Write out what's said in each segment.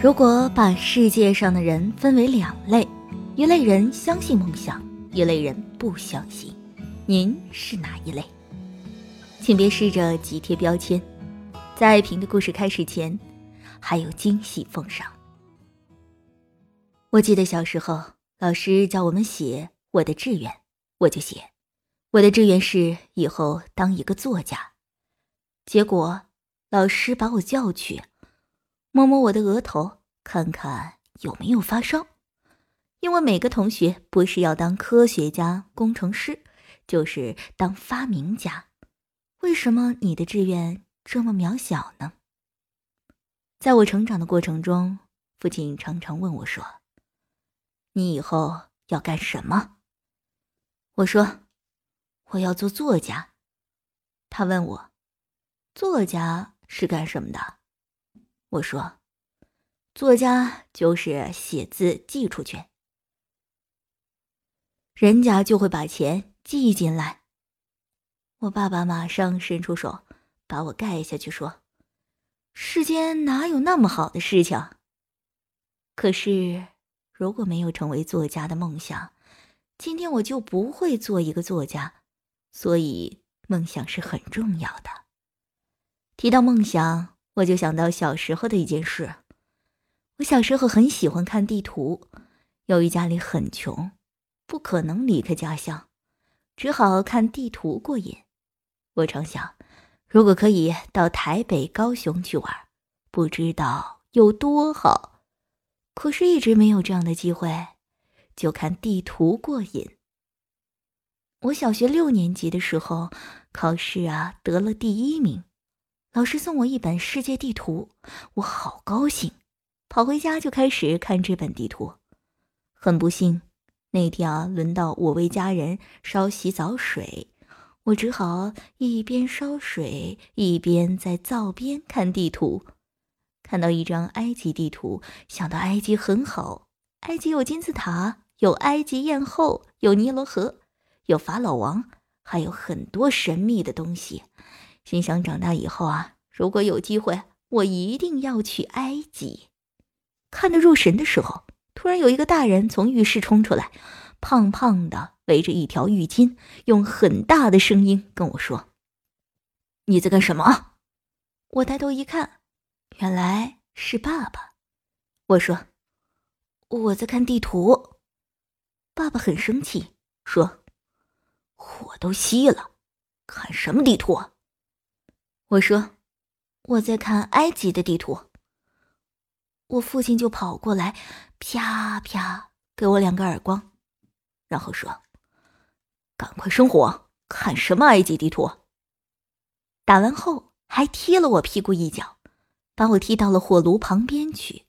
如果把世界上的人分为两类，一类人相信梦想，一类人不相信，您是哪一类？请别试着急贴标签。在爱萍的故事开始前，还有惊喜奉上。我记得小时候，老师叫我们写我的志愿，我就写我的志愿是以后当一个作家。结果，老师把我叫去。摸摸我的额头，看看有没有发烧。因为每个同学不是要当科学家、工程师，就是当发明家。为什么你的志愿这么渺小呢？在我成长的过程中，父亲常常问我说：“你以后要干什么？”我说：“我要做作家。”他问我：“作家是干什么的？”我说：“作家就是写字寄出去，人家就会把钱寄进来。”我爸爸马上伸出手把我盖下去，说：“世间哪有那么好的事情？”可是，如果没有成为作家的梦想，今天我就不会做一个作家。所以，梦想是很重要的。提到梦想。我就想到小时候的一件事。我小时候很喜欢看地图，由于家里很穷，不可能离开家乡，只好看地图过瘾。我常想，如果可以到台北、高雄去玩，不知道有多好。可是，一直没有这样的机会，就看地图过瘾。我小学六年级的时候，考试啊得了第一名。老师送我一本世界地图，我好高兴，跑回家就开始看这本地图。很不幸，那天啊，轮到我为家人烧洗澡水，我只好一边烧水一边在灶边看地图。看到一张埃及地图，想到埃及很好，埃及有金字塔，有埃及艳后，有尼罗河，有法老王，还有很多神秘的东西。心想长大以后啊，如果有机会，我一定要去埃及。看得入神的时候，突然有一个大人从浴室冲出来，胖胖的，围着一条浴巾，用很大的声音跟我说：“你在干什么？”我抬头一看，原来是爸爸。我说：“我在看地图。”爸爸很生气，说：“火都熄了，看什么地图？”我说：“我在看埃及的地图。”我父亲就跑过来，啪啪给我两个耳光，然后说：“赶快生火，看什么埃及地图？”打完后还踢了我屁股一脚，把我踢到了火炉旁边去，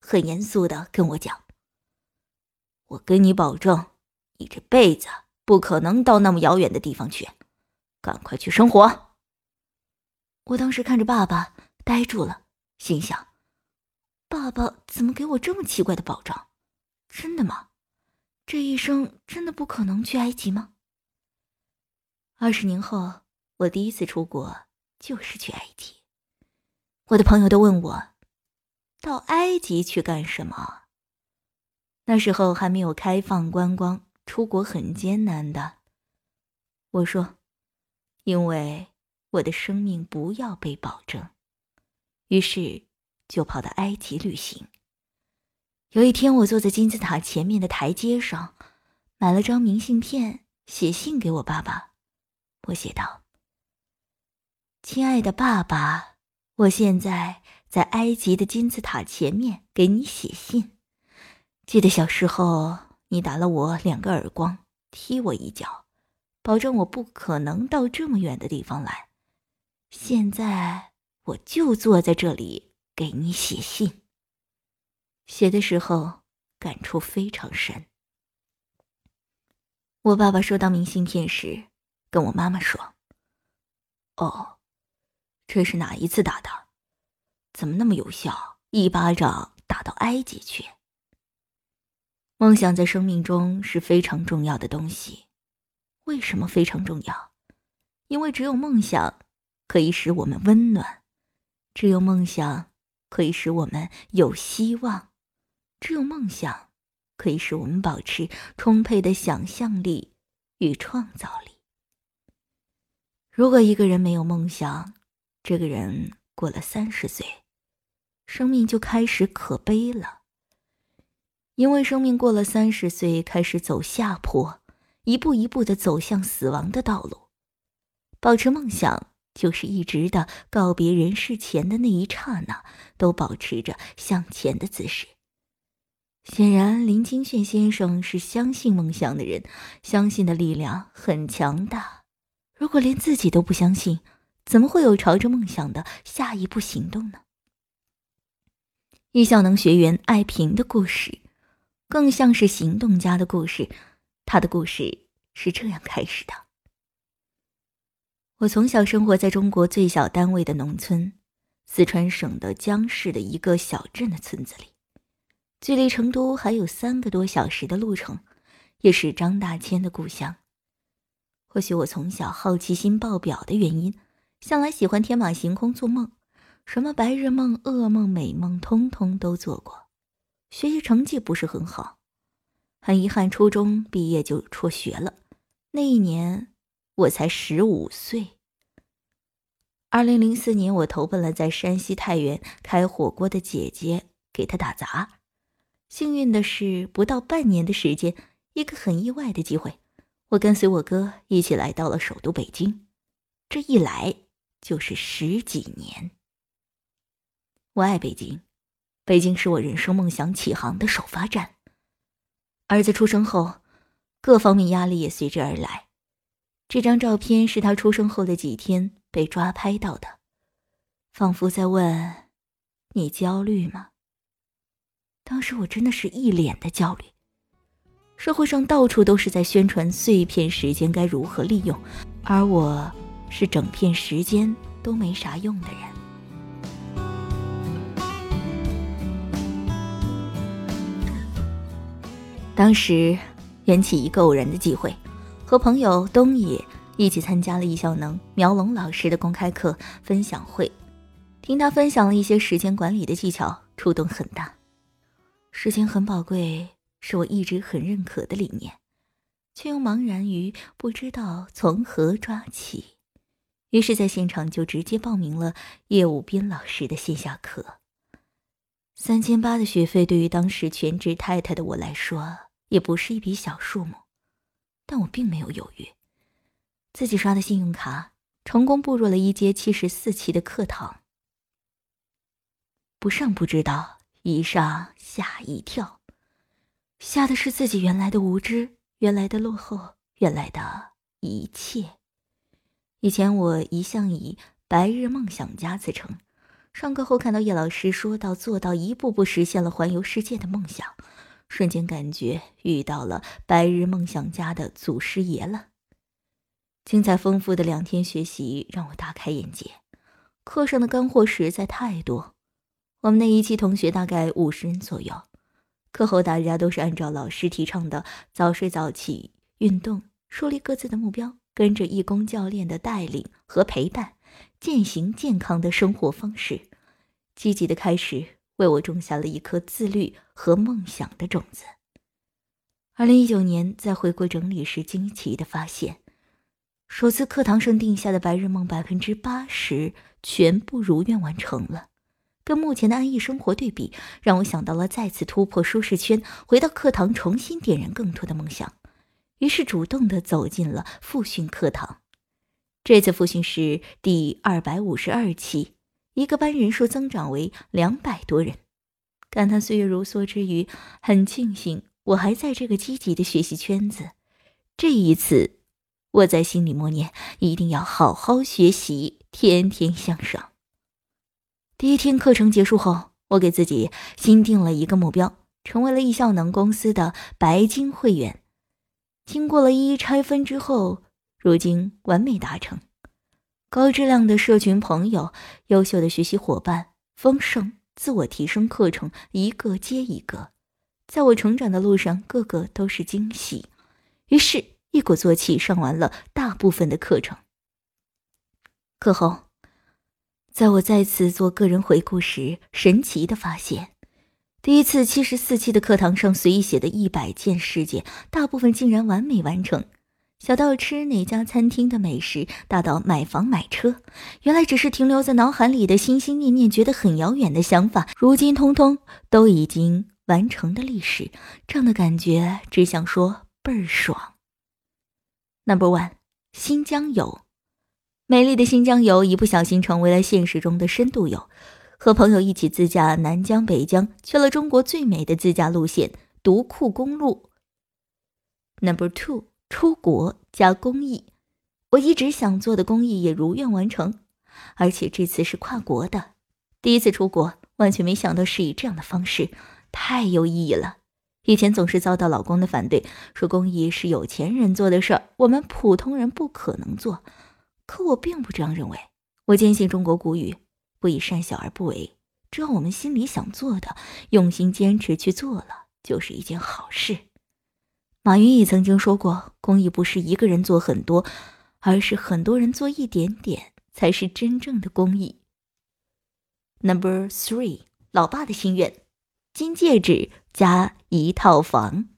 很严肃的跟我讲：“我跟你保证，你这辈子不可能到那么遥远的地方去，赶快去生火。”我当时看着爸爸，呆住了，心想：“爸爸怎么给我这么奇怪的保障？真的吗？这一生真的不可能去埃及吗？”二十年后，我第一次出国就是去埃及。我的朋友都问我：“到埃及去干什么？”那时候还没有开放观光，出国很艰难的。我说：“因为。”我的生命不要被保证，于是就跑到埃及旅行。有一天，我坐在金字塔前面的台阶上，买了张明信片，写信给我爸爸。我写道：“亲爱的爸爸，我现在在埃及的金字塔前面给你写信。记得小时候你打了我两个耳光，踢我一脚，保证我不可能到这么远的地方来。”现在我就坐在这里给你写信。写的时候感触非常深。我爸爸收到明信片时，跟我妈妈说：“哦，这是哪一次打的？怎么那么有效？一巴掌打到埃及去。”梦想在生命中是非常重要的东西。为什么非常重要？因为只有梦想。可以使我们温暖，只有梦想可以使我们有希望，只有梦想可以使我们保持充沛的想象力与创造力。如果一个人没有梦想，这个人过了三十岁，生命就开始可悲了。因为生命过了三十岁，开始走下坡，一步一步的走向死亡的道路。保持梦想，就是一直的告别人世前的那一刹那，都保持着向前的姿势。显然，林清炫先生是相信梦想的人，相信的力量很强大。如果连自己都不相信，怎么会有朝着梦想的下一步行动呢？易效能学员艾萍的故事。更像是行动家的故事，他的故事是这样开始的：我从小生活在中国最小单位的农村，四川省的江市的一个小镇的村子里，距离成都还有三个多小时的路程，也是张大千的故乡。或许我从小好奇心爆表的原因，向来喜欢天马行空做梦，什么白日梦、噩梦、美梦，通通都做过。学习成绩不是很好，很遗憾，初中毕业就辍学了。那一年我才十五岁。二零零四年，我投奔了在山西太原开火锅的姐姐，给她打杂。幸运的是，不到半年的时间，一个很意外的机会，我跟随我哥一起来到了首都北京。这一来就是十几年。我爱北京。北京是我人生梦想起航的首发站。儿子出生后，各方面压力也随之而来。这张照片是他出生后的几天被抓拍到的，仿佛在问：“你焦虑吗？”当时我真的是一脸的焦虑。社会上到处都是在宣传碎片时间该如何利用，而我是整片时间都没啥用的人。当时缘起一个偶然的机会，和朋友东野一起参加了易效能苗龙老师的公开课分享会，听他分享了一些时间管理的技巧，触动很大。时间很宝贵，是我一直很认可的理念，却又茫然于不知道从何抓起，于是，在现场就直接报名了叶武斌老师的线下课。三千八的学费对于当时全职太太的我来说。也不是一笔小数目，但我并没有犹豫，自己刷的信用卡成功步入了一阶七十四期的课堂。不上不知道，一上吓一跳，吓的是自己原来的无知，原来的落后，原来的一切。以前我一向以白日梦想家自称，上课后看到叶老师说到做到，一步步实现了环游世界的梦想。瞬间感觉遇到了白日梦想家的祖师爷了。精彩丰富的两天学习让我大开眼界，课上的干货实在太多。我们那一期同学大概五十人左右，课后大家都是按照老师提倡的早睡早起、运动，树立各自的目标，跟着义工教练的带领和陪伴，践行健康的生活方式，积极的开始。为我种下了一颗自律和梦想的种子。二零一九年在回国整理时，惊奇的发现，首次课堂上定下的白日梦百分之八十全部如愿完成了。跟目前的安逸生活对比，让我想到了再次突破舒适圈，回到课堂重新点燃更多的梦想。于是主动的走进了复训课堂。这次复训是第二百五十二期。一个班人数增长为两百多人，感叹岁月如梭之余，很庆幸我还在这个积极的学习圈子。这一次，我在心里默念：一定要好好学习，天天向上。第一天课程结束后，我给自己新定了一个目标，成为了易效能公司的白金会员。经过了一一拆分之后，如今完美达成。高质量的社群朋友，优秀的学习伙伴，丰盛自我提升课程一个接一个，在我成长的路上，个个都是惊喜。于是，一鼓作气上完了大部分的课程。课后，在我再次做个人回顾时，神奇的发现，第一次七十四期的课堂上随意写的一百件事件，大部分竟然完美完成。小到吃哪家餐厅的美食，大到买房买车，原来只是停留在脑海里的心心念念，觉得很遥远的想法，如今通通都已经完成的历史。这样的感觉，只想说倍儿爽。Number one，新疆游，美丽的新疆游一不小心成为了现实中的深度游，和朋友一起自驾南疆北疆，去了中国最美的自驾路线——独库公路。Number two。出国加公益，我一直想做的公益也如愿完成，而且这次是跨国的，第一次出国，完全没想到是以这样的方式，太有意义了。以前总是遭到老公的反对，说公益是有钱人做的事儿，我们普通人不可能做。可我并不这样认为，我坚信中国古语“不以善小而不为”，只要我们心里想做的，用心坚持去做了，就是一件好事。马云也曾经说过，公益不是一个人做很多，而是很多人做一点点，才是真正的公益。Number three，老爸的心愿：金戒指加一套房。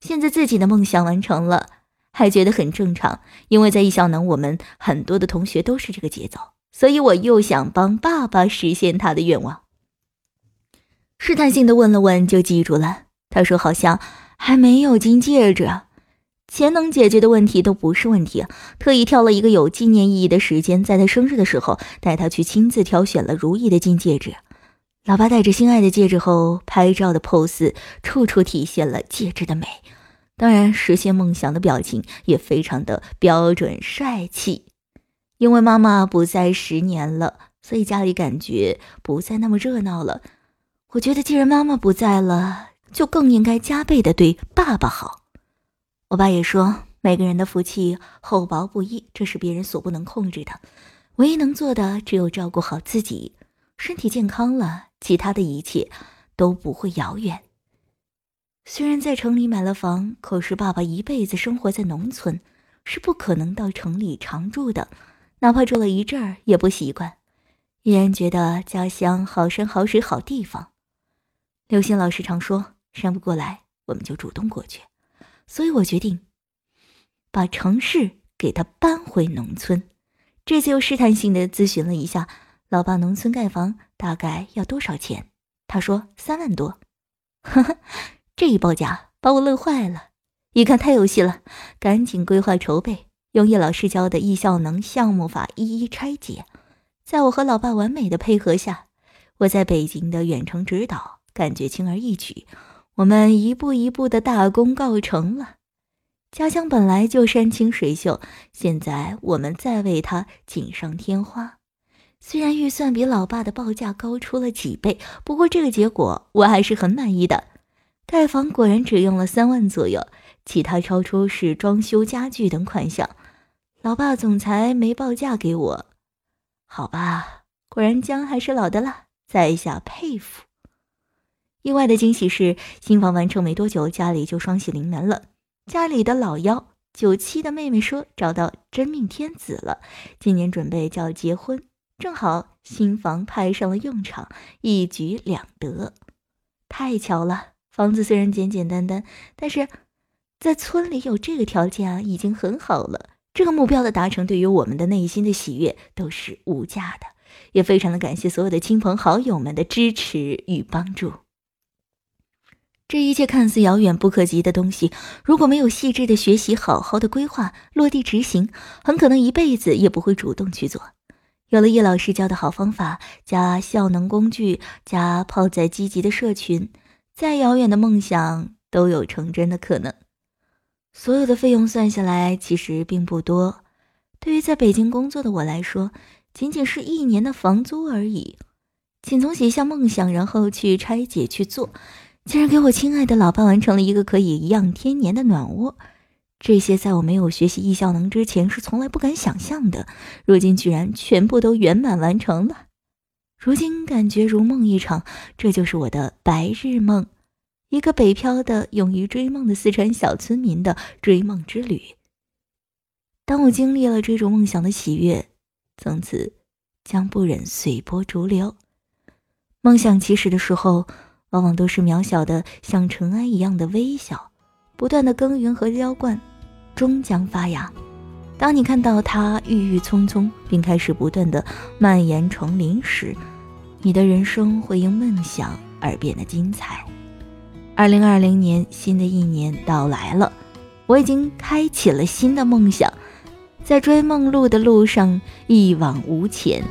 现在自己的梦想完成了，还觉得很正常，因为在艺校能，我们很多的同学都是这个节奏，所以我又想帮爸爸实现他的愿望。试探性的问了问，就记住了。他说好像。还没有金戒指，钱能解决的问题都不是问题。特意挑了一个有纪念意义的时间，在他生日的时候带他去亲自挑选了如意的金戒指。老爸戴着心爱的戒指后拍照的 pose，处处体现了戒指的美。当然，实现梦想的表情也非常的标准帅气。因为妈妈不在十年了，所以家里感觉不再那么热闹了。我觉得，既然妈妈不在了。就更应该加倍的对爸爸好。我爸也说，每个人的福气厚薄不一，这是别人所不能控制的。唯一能做的只有照顾好自己，身体健康了，其他的一切都不会遥远。虽然在城里买了房，可是爸爸一辈子生活在农村，是不可能到城里常住的。哪怕住了一阵儿，也不习惯，依然觉得家乡好山好水好地方。刘星老师常说。山不过来，我们就主动过去。所以我决定把城市给他搬回农村。这次又试探性的咨询了一下老爸，农村盖房大概要多少钱？他说三万多。呵呵，这一报价把我乐坏了。一看太有戏了，赶紧规划筹备，用叶老师教的易效能项目法一一拆解。在我和老爸完美的配合下，我在北京的远程指导，感觉轻而易举。我们一步一步的大功告成了。家乡本来就山清水秀，现在我们再为它锦上添花。虽然预算比老爸的报价高出了几倍，不过这个结果我还是很满意的。盖房果然只用了三万左右，其他超出是装修家具等款项。老爸总裁没报价给我，好吧，果然姜还是老的辣，在下佩服。意外的惊喜是，新房完成没多久，家里就双喜临门了。家里的老幺九七的妹妹说找到真命天子了，今年准备就要结婚，正好新房派上了用场，一举两得。太巧了，房子虽然简简单单，但是在村里有这个条件啊，已经很好了。这个目标的达成，对于我们的内心的喜悦都是无价的，也非常的感谢所有的亲朋好友们的支持与帮助。这一切看似遥远不可及的东西，如果没有细致的学习、好好的规划、落地执行，很可能一辈子也不会主动去做。有了叶老师教的好方法，加效能工具，加泡在积极的社群，再遥远的梦想都有成真的可能。所有的费用算下来，其实并不多。对于在北京工作的我来说，仅仅是一年的房租而已。仅从写下梦想，然后去拆解去做。竟然给我亲爱的老爸完成了一个可以颐养天年的暖窝，这些在我没有学习艺效能之前是从来不敢想象的，如今居然全部都圆满完成了。如今感觉如梦一场，这就是我的白日梦，一个北漂的勇于追梦的四川小村民的追梦之旅。当我经历了追逐梦想的喜悦，从此将不忍随波逐流。梦想起始的时候，往往都是渺小的，像尘埃一样的微小，不断的耕耘和浇灌，终将发芽。当你看到它郁郁葱葱，并开始不断的蔓延成林时，你的人生会因梦想而变得精彩。二零二零年，新的一年到来了，我已经开启了新的梦想，在追梦路的路上一往无前。